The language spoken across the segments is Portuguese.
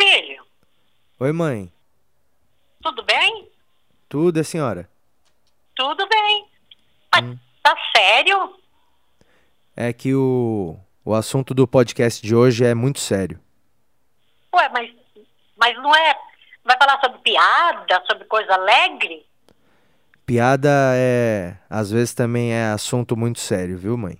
filho. Oi, mãe. Tudo bem? Tudo, a senhora? Tudo bem. Mas tá sério? É que o, o assunto do podcast de hoje é muito sério. Ué, mas, mas não é. Vai falar sobre piada, sobre coisa alegre? Piada é. às vezes também é assunto muito sério, viu, mãe?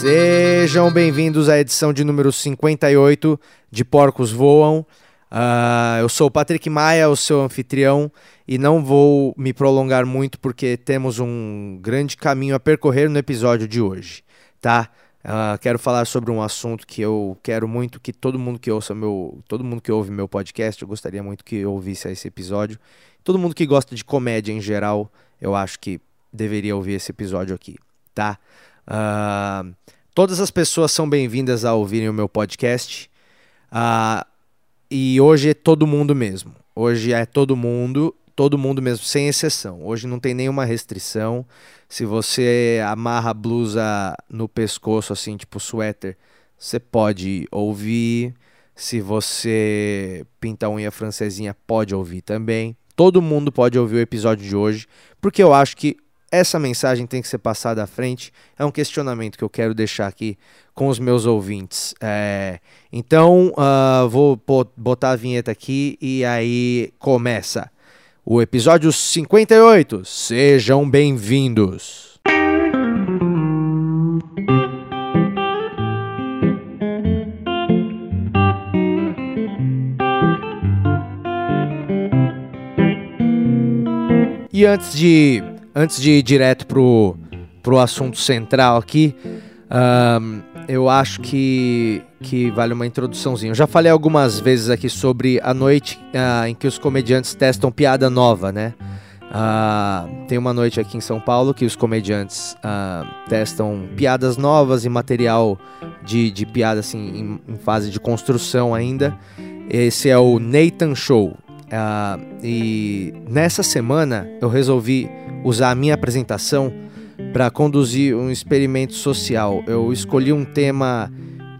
Sejam bem-vindos à edição de número 58 de Porcos Voam. Ah, eu sou o Patrick Maia, o seu anfitrião, e não vou me prolongar muito porque temos um grande caminho a percorrer no episódio de hoje, tá? Ah, quero falar sobre um assunto que eu quero muito que todo mundo que ouça meu, todo mundo que ouve meu podcast, eu gostaria muito que ouvisse esse episódio. Todo mundo que gosta de comédia em geral, eu acho que deveria ouvir esse episódio aqui, tá? Ah, todas as pessoas são bem-vindas a ouvirem o meu podcast. Ah, e hoje é todo mundo mesmo. Hoje é todo mundo, todo mundo mesmo, sem exceção. Hoje não tem nenhuma restrição. Se você amarra a blusa no pescoço, assim, tipo suéter, você pode ouvir. Se você pinta a unha francesinha, pode ouvir também. Todo mundo pode ouvir o episódio de hoje, porque eu acho que essa mensagem tem que ser passada à frente. É um questionamento que eu quero deixar aqui com os meus ouvintes. É, então, ah, vou botar a vinheta aqui e aí começa o episódio 58. Sejam bem-vindos. E antes de, antes de ir direto pro, pro assunto central aqui, ahn, eu acho que, que vale uma introduçãozinha. Eu já falei algumas vezes aqui sobre a noite ah, em que os comediantes testam piada nova, né? Ah, tem uma noite aqui em São Paulo que os comediantes ah, testam piadas novas e material de, de piada assim, em, em fase de construção ainda. Esse é o Nathan Show. Ah, e nessa semana eu resolvi usar a minha apresentação para conduzir um experimento social. Eu escolhi um tema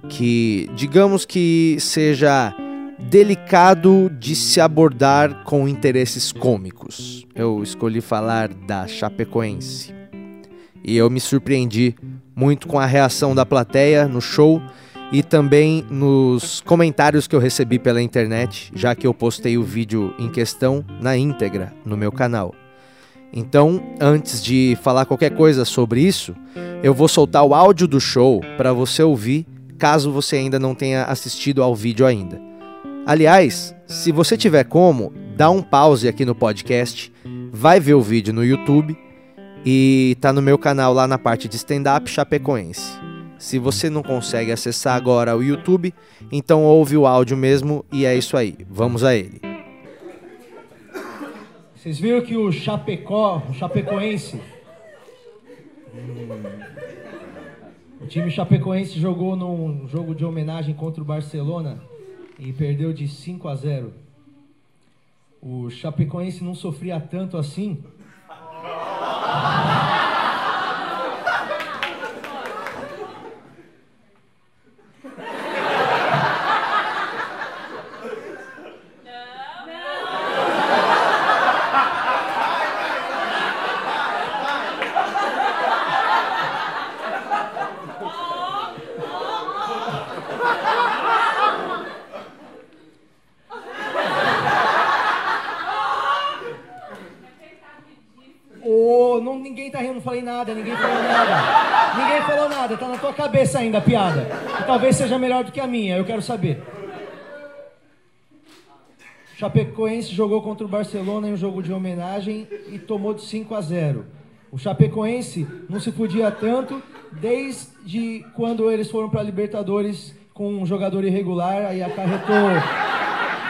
que, digamos que seja delicado de se abordar com interesses cômicos. Eu escolhi falar da Chapecoense. E eu me surpreendi muito com a reação da plateia no show e também nos comentários que eu recebi pela internet, já que eu postei o vídeo em questão na íntegra no meu canal. Então, antes de falar qualquer coisa sobre isso, eu vou soltar o áudio do show para você ouvir, caso você ainda não tenha assistido ao vídeo ainda. Aliás, se você tiver como, dá um pause aqui no podcast, vai ver o vídeo no YouTube e tá no meu canal lá na parte de stand-up Chapecoense. Se você não consegue acessar agora o YouTube, então ouve o áudio mesmo e é isso aí. Vamos a ele. Vocês viram que o Chapecó, o Chapecoense, o time Chapecoense jogou num jogo de homenagem contra o Barcelona e perdeu de 5 a 0. O Chapecoense não sofria tanto assim. Ô, não, ninguém tá rindo, não falei nada, ninguém falou nada. Ninguém falou nada, tá na tua cabeça ainda a piada. E talvez seja melhor do que a minha, eu quero saber. Chapecoense jogou contra o Barcelona em um jogo de homenagem e tomou de 5 a 0. O Chapecoense não se podia tanto desde quando eles foram para Libertadores com um jogador irregular, aí acarretou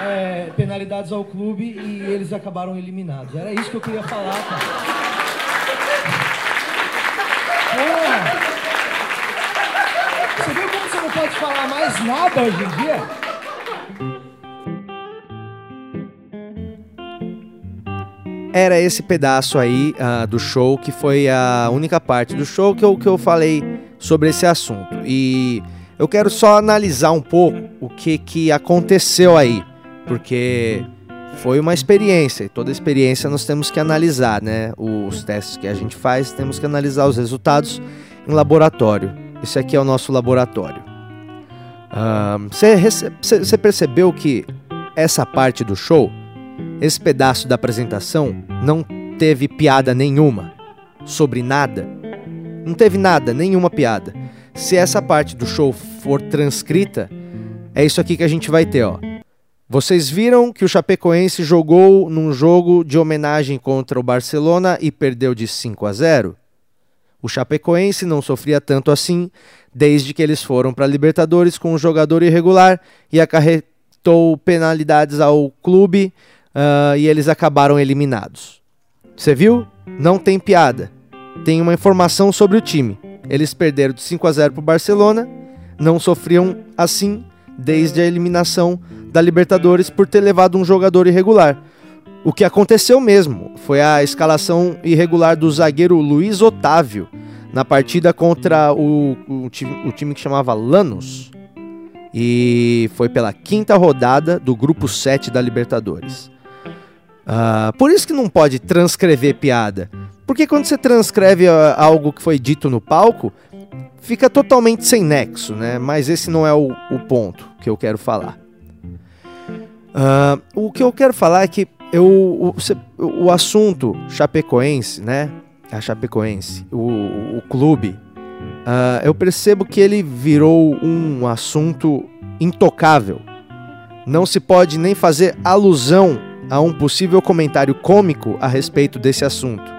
é, penalidades ao clube e eles acabaram eliminados. Era isso que eu queria falar, cara. Pode falar mais nada hoje em dia? Era esse pedaço aí ah, do show que foi a única parte do show que eu, que eu falei sobre esse assunto. E eu quero só analisar um pouco o que, que aconteceu aí, porque foi uma experiência, e toda experiência nós temos que analisar, né? Os testes que a gente faz, temos que analisar os resultados em laboratório. Esse aqui é o nosso laboratório. Você percebeu que essa parte do show, esse pedaço da apresentação, não teve piada nenhuma sobre nada? Não teve nada, nenhuma piada. Se essa parte do show for transcrita, é isso aqui que a gente vai ter, ó. Vocês viram que o Chapecoense jogou num jogo de homenagem contra o Barcelona e perdeu de 5 a 0? O Chapecoense não sofria tanto assim desde que eles foram para a Libertadores com um jogador irregular e acarretou penalidades ao clube uh, e eles acabaram eliminados. Você viu? Não tem piada. Tem uma informação sobre o time. Eles perderam de 5 a 0 para o Barcelona, não sofriam assim desde a eliminação da Libertadores por ter levado um jogador irregular. O que aconteceu mesmo foi a escalação irregular do zagueiro Luiz Otávio na partida contra o, o, time, o time que chamava Lanús. E foi pela quinta rodada do grupo 7 da Libertadores. Uh, por isso que não pode transcrever piada. Porque quando você transcreve uh, algo que foi dito no palco, fica totalmente sem nexo, né? Mas esse não é o, o ponto que eu quero falar. Uh, o que eu quero falar é que eu, o, o assunto Chapecoense, né? A Chapecoense, o, o clube, uh, eu percebo que ele virou um assunto intocável. Não se pode nem fazer alusão a um possível comentário cômico a respeito desse assunto.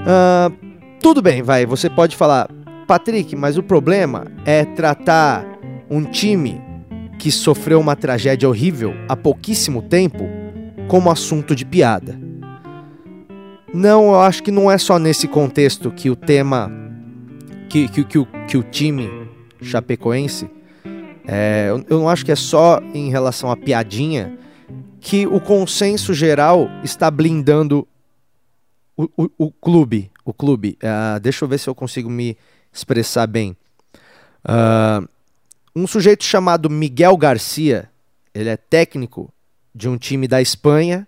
Uh, tudo bem, vai, você pode falar, Patrick, mas o problema é tratar um time que sofreu uma tragédia horrível há pouquíssimo tempo como assunto de piada. Não, eu acho que não é só nesse contexto que o tema, que, que, que, o, que o time chapecoense, é, eu, não acho que é só em relação à piadinha que o consenso geral está blindando o, o, o clube, o clube, uh, deixa eu ver se eu consigo me expressar bem. Uh, um sujeito chamado Miguel Garcia, ele é técnico de um time da Espanha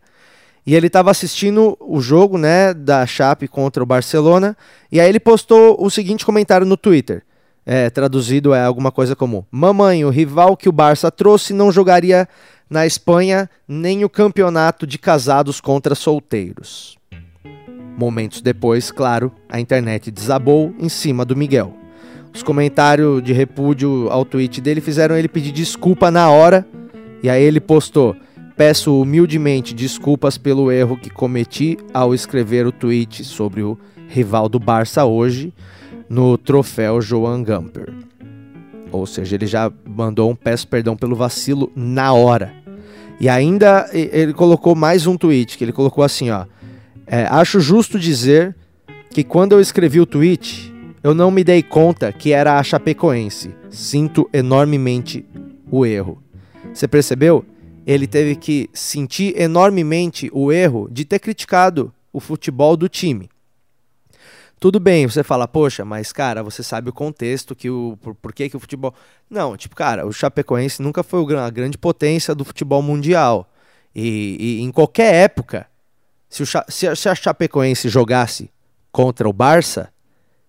e ele estava assistindo o jogo, né, da Chape contra o Barcelona e aí ele postou o seguinte comentário no Twitter. É, traduzido é alguma coisa como: Mamãe, o rival que o Barça trouxe não jogaria na Espanha nem o campeonato de casados contra solteiros. Momentos depois, claro, a internet desabou em cima do Miguel. Os comentários de repúdio ao tweet dele fizeram ele pedir desculpa na hora, e aí ele postou: Peço humildemente desculpas pelo erro que cometi ao escrever o tweet sobre o rival do Barça hoje no troféu Joan Gamper. Ou seja, ele já mandou um peço perdão pelo vacilo na hora. E ainda ele colocou mais um tweet, que ele colocou assim, ó. É, acho justo dizer que quando eu escrevi o tweet, eu não me dei conta que era a Chapecoense. Sinto enormemente o erro. Você percebeu? Ele teve que sentir enormemente o erro de ter criticado o futebol do time. Tudo bem, você fala, poxa, mas cara, você sabe o contexto, que o, por, por que, que o futebol. Não, tipo, cara, o Chapecoense nunca foi a grande potência do futebol mundial. E, e em qualquer época, se, o, se, a, se a Chapecoense jogasse contra o Barça,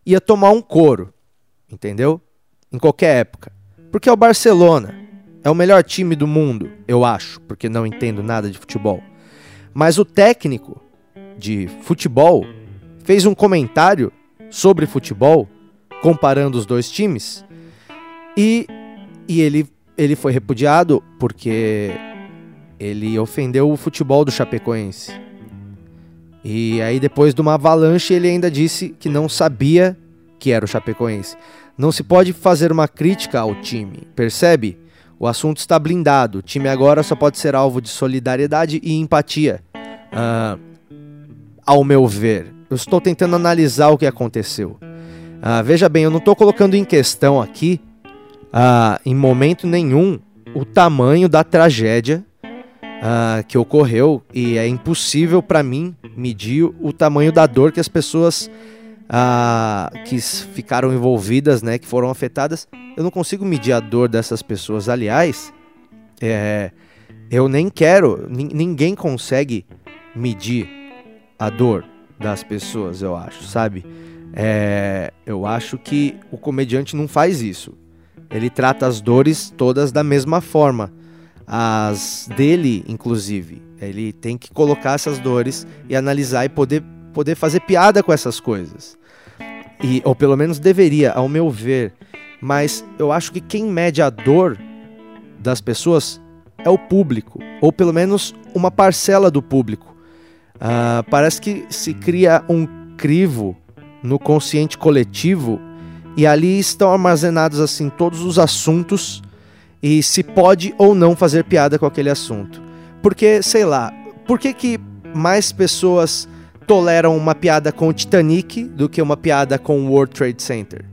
ia tomar um couro, entendeu? Em qualquer época. Porque é o Barcelona. É o melhor time do mundo, eu acho, porque não entendo nada de futebol. Mas o técnico de futebol fez um comentário sobre futebol, comparando os dois times, e, e ele, ele foi repudiado porque ele ofendeu o futebol do Chapecoense. E aí, depois de uma avalanche, ele ainda disse que não sabia que era o Chapecoense. Não se pode fazer uma crítica ao time, percebe? O assunto está blindado. O time agora só pode ser alvo de solidariedade e empatia. Uh, ao meu ver, eu estou tentando analisar o que aconteceu. Uh, veja bem, eu não estou colocando em questão aqui, uh, em momento nenhum, o tamanho da tragédia uh, que ocorreu e é impossível para mim medir o tamanho da dor que as pessoas ah, que ficaram envolvidas, né, que foram afetadas. Eu não consigo medir a dor dessas pessoas. Aliás, é, eu nem quero, ninguém consegue medir a dor das pessoas, eu acho, sabe? É, eu acho que o comediante não faz isso. Ele trata as dores todas da mesma forma. As dele, inclusive. Ele tem que colocar essas dores e analisar e poder, poder fazer piada com essas coisas. E, ou pelo menos deveria, ao meu ver. Mas eu acho que quem mede a dor das pessoas é o público, ou pelo menos uma parcela do público. Uh, parece que se cria um crivo no consciente coletivo e ali estão armazenados assim todos os assuntos e se pode ou não fazer piada com aquele assunto. Porque, sei lá, por que, que mais pessoas toleram uma piada com o Titanic do que uma piada com o World Trade Center?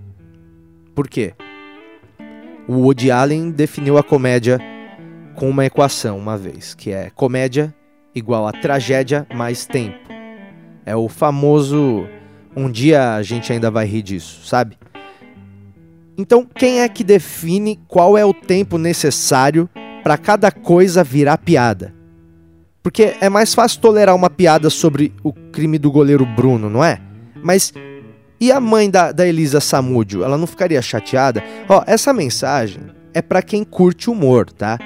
Por quê? O Woody Allen definiu a comédia com uma equação uma vez, que é comédia igual a tragédia mais tempo. É o famoso um dia a gente ainda vai rir disso, sabe? Então, quem é que define qual é o tempo necessário para cada coisa virar piada? Porque é mais fácil tolerar uma piada sobre o crime do goleiro Bruno, não é? Mas e a mãe da, da Elisa Samúdio? Ela não ficaria chateada? Ó, essa mensagem é para quem curte humor, tá?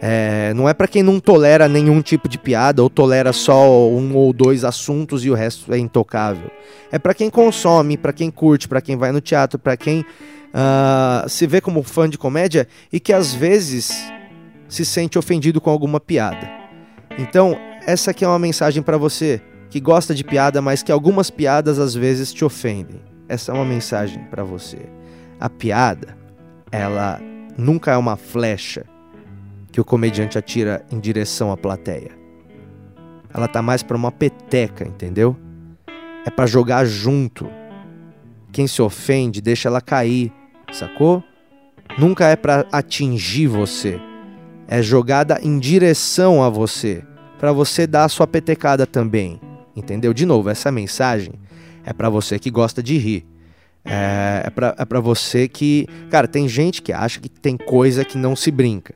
É, não é para quem não tolera nenhum tipo de piada ou tolera só um ou dois assuntos e o resto é intocável. É para quem consome, para quem curte, para quem vai no teatro, para quem uh, se vê como fã de comédia e que às vezes se sente ofendido com alguma piada. Então, essa aqui é uma mensagem para você que gosta de piada, mas que algumas piadas às vezes te ofendem. Essa é uma mensagem para você. A piada, ela nunca é uma flecha que o comediante atira em direção à plateia. Ela tá mais para uma peteca, entendeu? É para jogar junto. Quem se ofende, deixa ela cair, sacou? Nunca é para atingir você. É jogada em direção a você, para você dar a sua petecada também. Entendeu? De novo, essa mensagem é para você que gosta de rir. É, é é pra você que. Cara, tem gente que acha que tem coisa que não se brinca.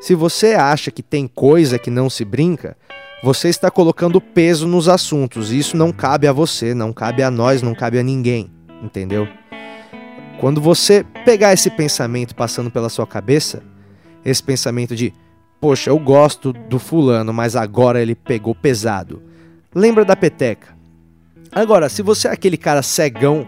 Se você acha que tem coisa que não se brinca, você está colocando peso nos assuntos. E isso não cabe a você, não cabe a nós, não cabe a ninguém. Entendeu? Quando você pegar esse pensamento passando pela sua cabeça, esse pensamento de, poxa, eu gosto do fulano, mas agora ele pegou pesado. Lembra da peteca. Agora, se você é aquele cara cegão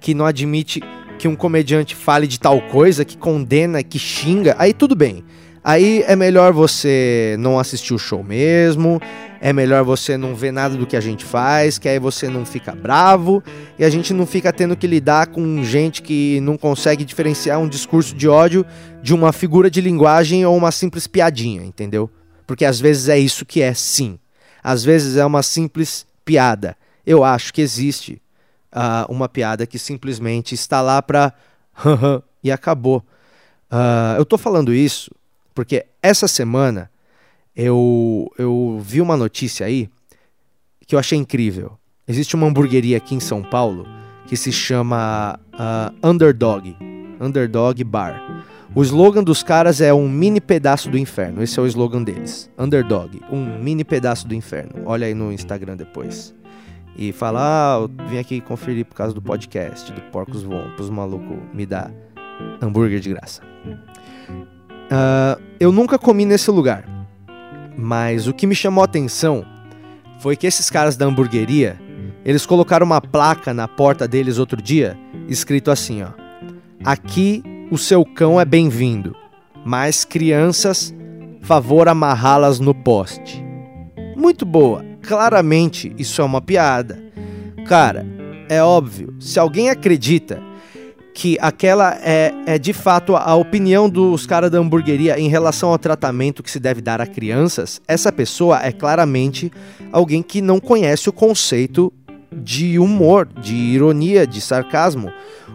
que não admite que um comediante fale de tal coisa, que condena, que xinga, aí tudo bem. Aí é melhor você não assistir o show mesmo, é melhor você não ver nada do que a gente faz, que aí você não fica bravo e a gente não fica tendo que lidar com gente que não consegue diferenciar um discurso de ódio de uma figura de linguagem ou uma simples piadinha, entendeu? Porque às vezes é isso que é, sim. Às vezes é uma simples piada. Eu acho que existe uh, uma piada que simplesmente está lá pra e acabou. Uh, eu tô falando isso porque essa semana eu, eu vi uma notícia aí que eu achei incrível. Existe uma hamburgueria aqui em São Paulo que se chama uh, Underdog. Underdog Bar. O slogan dos caras é um mini pedaço do inferno. Esse é o slogan deles. Underdog, um mini pedaço do inferno. Olha aí no Instagram depois. E fala, ah, eu vim aqui conferir por causa do podcast, do Porcos Voam, pros malucos me dar hambúrguer de graça. Uh, eu nunca comi nesse lugar, mas o que me chamou a atenção foi que esses caras da hamburgueria, eles colocaram uma placa na porta deles outro dia, escrito assim, ó: Aqui o seu cão é bem-vindo, mas crianças, favor amarrá-las no poste. Muito boa. Claramente isso é uma piada. Cara, é óbvio, se alguém acredita que aquela é, é de fato a opinião dos caras da hamburgueria em relação ao tratamento que se deve dar a crianças, essa pessoa é claramente alguém que não conhece o conceito de humor, de ironia, de sarcasmo.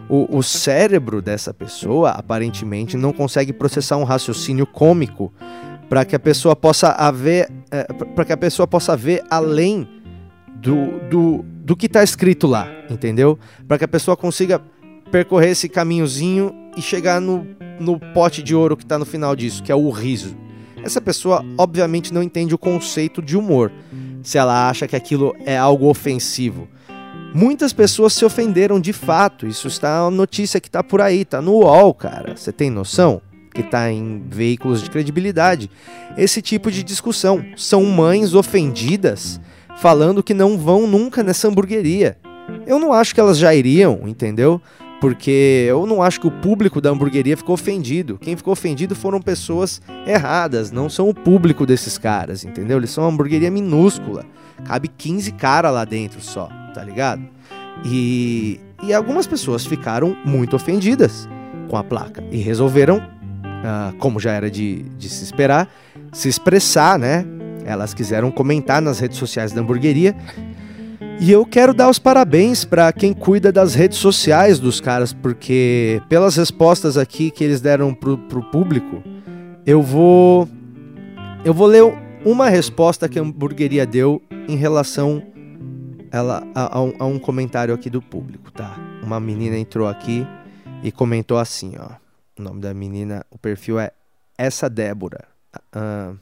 O, o cérebro dessa pessoa aparentemente não consegue processar um raciocínio cômico para que a pessoa possa haver, é, para que a pessoa possa ver além do, do do que está escrito lá, entendeu? Para que a pessoa consiga percorrer esse caminhozinho e chegar no, no pote de ouro que está no final disso, que é o riso. Essa pessoa, obviamente, não entende o conceito de humor, se ela acha que aquilo é algo ofensivo. Muitas pessoas se ofenderam de fato, isso está uma notícia que está por aí, está no UOL, cara. Você tem noção? Que está em veículos de credibilidade. Esse tipo de discussão. São mães ofendidas falando que não vão nunca nessa hamburgueria. Eu não acho que elas já iriam, entendeu? Porque eu não acho que o público da hamburgueria ficou ofendido. Quem ficou ofendido foram pessoas erradas, não são o público desses caras, entendeu? Eles são uma hamburgueria minúscula. Cabe 15 caras lá dentro só, tá ligado? E, e algumas pessoas ficaram muito ofendidas com a placa e resolveram, uh, como já era de, de se esperar, se expressar, né? Elas quiseram comentar nas redes sociais da hamburgueria e eu quero dar os parabéns para quem cuida das redes sociais dos caras, porque pelas respostas aqui que eles deram pro, pro público, eu vou eu vou ler uma resposta que a hamburgueria deu em relação ela, a, a, um, a um comentário aqui do público, tá? Uma menina entrou aqui e comentou assim, ó. O nome da menina, o perfil é essa Débora. Uh,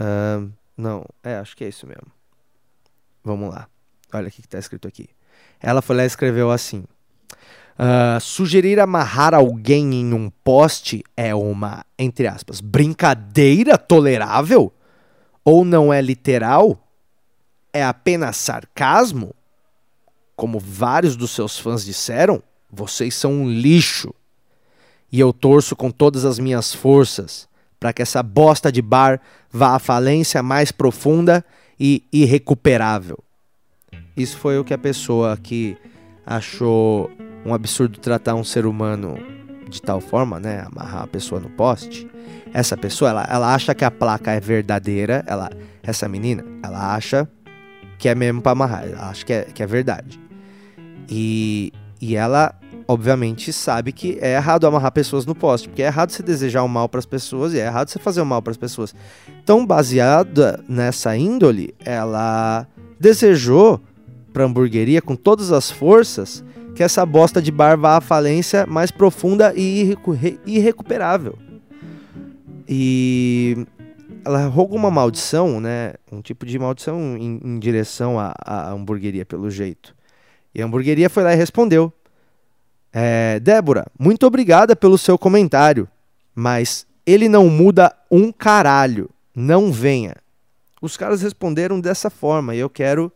uh, não, é, acho que é isso mesmo. Vamos lá. Olha o que está escrito aqui. Ela foi lá e escreveu assim: uh, Sugerir amarrar alguém em um poste é uma, entre aspas, brincadeira tolerável? Ou não é literal? É apenas sarcasmo? Como vários dos seus fãs disseram, vocês são um lixo. E eu torço com todas as minhas forças para que essa bosta de bar vá à falência mais profunda e irrecuperável. Isso foi o que a pessoa que achou um absurdo tratar um ser humano de tal forma, né, amarrar a pessoa no poste. Essa pessoa, ela, ela acha que a placa é verdadeira, ela, essa menina, ela acha que é mesmo para amarrar, ela acha que é, que é verdade. E, e ela, obviamente, sabe que é errado amarrar pessoas no poste, porque é errado você desejar o mal para as pessoas e é errado você fazer o mal para as pessoas. Então, baseada nessa índole, ela desejou para hamburgueria com todas as forças que essa bosta de bar vá à falência mais profunda e irrecuperável. E ela roga uma maldição, né? Um tipo de maldição em, em direção à, à, hamburgueria, pelo jeito. E a hamburgueria foi lá e respondeu: é, Débora, muito obrigada pelo seu comentário, mas ele não muda um caralho. Não venha. Os caras responderam dessa forma e eu quero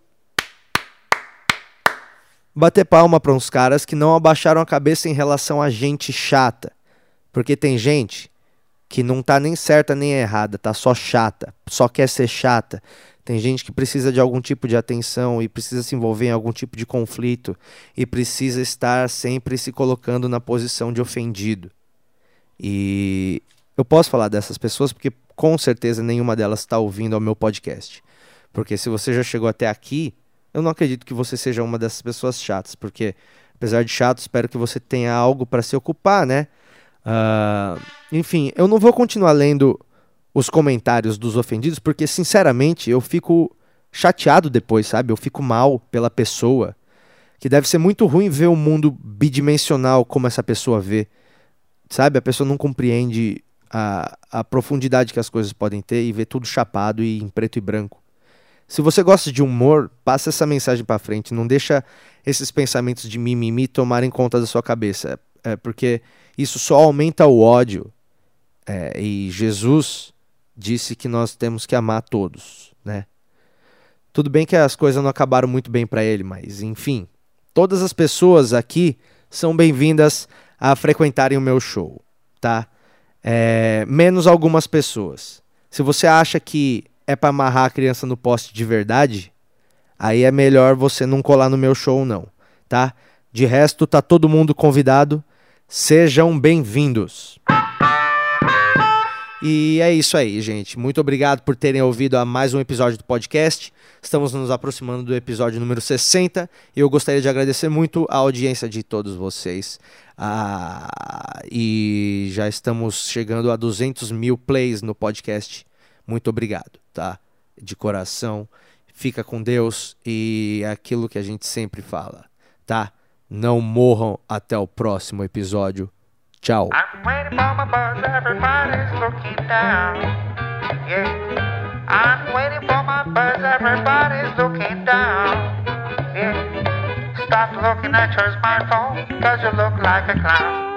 bater palma para uns caras que não abaixaram a cabeça em relação a gente chata. Porque tem gente que não tá nem certa nem errada, tá só chata, só quer ser chata. Tem gente que precisa de algum tipo de atenção e precisa se envolver em algum tipo de conflito e precisa estar sempre se colocando na posição de ofendido. E eu posso falar dessas pessoas porque com certeza nenhuma delas está ouvindo ao meu podcast. Porque se você já chegou até aqui, eu não acredito que você seja uma dessas pessoas chatas, porque apesar de chato, espero que você tenha algo para se ocupar, né? Uh, enfim, eu não vou continuar lendo os comentários dos ofendidos, porque sinceramente eu fico chateado depois, sabe? Eu fico mal pela pessoa. Que deve ser muito ruim ver o um mundo bidimensional como essa pessoa vê. Sabe? A pessoa não compreende a, a profundidade que as coisas podem ter e vê tudo chapado e em preto e branco. Se você gosta de humor, passa essa mensagem para frente. Não deixa esses pensamentos de mimimi tomarem conta da sua cabeça. É porque isso só aumenta o ódio. É, e Jesus disse que nós temos que amar todos, né? Tudo bem que as coisas não acabaram muito bem para ele, mas enfim, todas as pessoas aqui são bem-vindas a frequentarem o meu show, tá? É, menos algumas pessoas. Se você acha que é para amarrar a criança no poste de verdade, aí é melhor você não colar no meu show não, tá? De resto, tá todo mundo convidado. Sejam bem-vindos. E é isso aí, gente. Muito obrigado por terem ouvido a mais um episódio do podcast. Estamos nos aproximando do episódio número 60 e eu gostaria de agradecer muito a audiência de todos vocês. Ah, e já estamos chegando a 200 mil plays no podcast. Muito obrigado, tá? De coração. Fica com Deus e é aquilo que a gente sempre fala, tá? Não morram até o próximo episódio. Tchau. Stop looking at your smartphone, cause you look like a clown.